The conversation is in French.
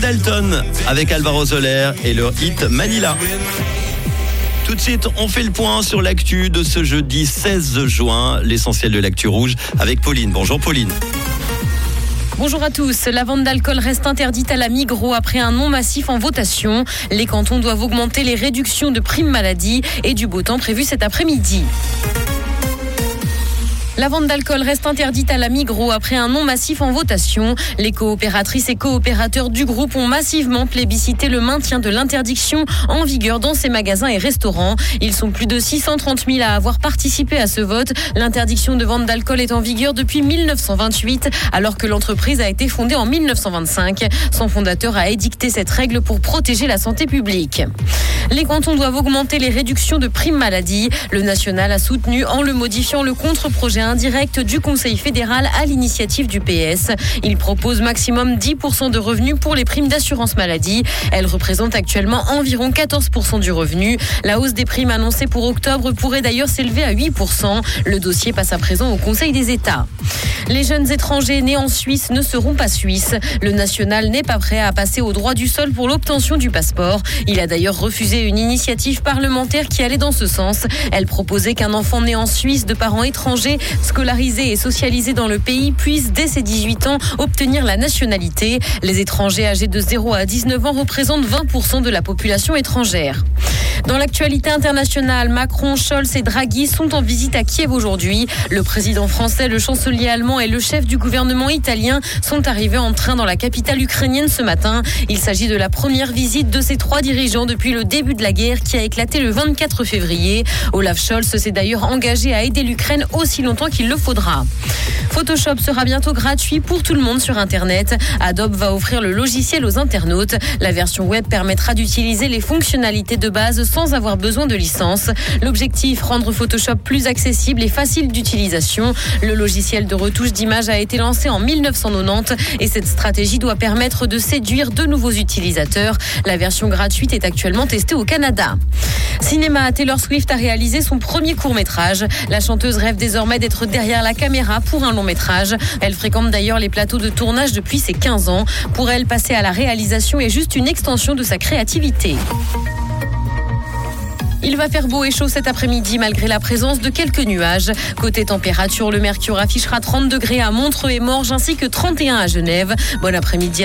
Dalton avec Alvaro Soler et leur hit Manila. Tout de suite, on fait le point sur l'actu de ce jeudi 16 juin, l'essentiel de l'actu rouge avec Pauline. Bonjour Pauline. Bonjour à tous. La vente d'alcool reste interdite à la Migros après un non massif en votation. Les cantons doivent augmenter les réductions de primes maladie et du beau temps prévu cet après-midi. La vente d'alcool reste interdite à la Migros après un non massif en votation. Les coopératrices et coopérateurs du groupe ont massivement plébiscité le maintien de l'interdiction en vigueur dans ces magasins et restaurants. Ils sont plus de 630 000 à avoir participé à ce vote. L'interdiction de vente d'alcool est en vigueur depuis 1928 alors que l'entreprise a été fondée en 1925. Son fondateur a édicté cette règle pour protéger la santé publique. Les cantons doivent augmenter les réductions de primes maladie. Le national a soutenu en le modifiant le contre-projet indirect du Conseil fédéral à l'initiative du PS. Il propose maximum 10% de revenus pour les primes d'assurance maladie. Elles représentent actuellement environ 14% du revenu. La hausse des primes annoncée pour octobre pourrait d'ailleurs s'élever à 8%. Le dossier passe à présent au Conseil des États. Les jeunes étrangers nés en Suisse ne seront pas suisses. Le national n'est pas prêt à passer au droit du sol pour l'obtention du passeport. Il a d'ailleurs refusé une initiative parlementaire qui allait dans ce sens. Elle proposait qu'un enfant né en Suisse de parents étrangers scolarisés et socialisés dans le pays puisse, dès ses 18 ans, obtenir la nationalité. Les étrangers âgés de 0 à 19 ans représentent 20% de la population étrangère. Dans l'actualité internationale, Macron, Scholz et Draghi sont en visite à Kiev aujourd'hui. Le président français, le chancelier allemand et le chef du gouvernement italien sont arrivés en train dans la capitale ukrainienne ce matin. Il s'agit de la première visite de ces trois dirigeants depuis le début de la guerre qui a éclaté le 24 février. Olaf Scholz s'est d'ailleurs engagé à aider l'Ukraine aussi longtemps qu'il le faudra. Photoshop sera bientôt gratuit pour tout le monde sur Internet. Adobe va offrir le logiciel aux internautes. La version web permettra d'utiliser les fonctionnalités de base sans avoir besoin de licence. L'objectif, rendre Photoshop plus accessible et facile d'utilisation. Le logiciel de retouche d'image a été lancé en 1990 et cette stratégie doit permettre de séduire de nouveaux utilisateurs. La version gratuite est actuellement testée au Canada. Cinéma, Taylor Swift a réalisé son premier court métrage. La chanteuse rêve désormais d'être derrière la caméra pour un long Elle fréquente d'ailleurs les plateaux de tournage depuis ses 15 ans. Pour elle, passer à la réalisation est juste une extension de sa créativité. Il va faire beau et chaud cet après-midi malgré la présence de quelques nuages. Côté température, le mercure affichera 30 degrés à Montreux et Morges ainsi que 31 à Genève. Bon après-midi à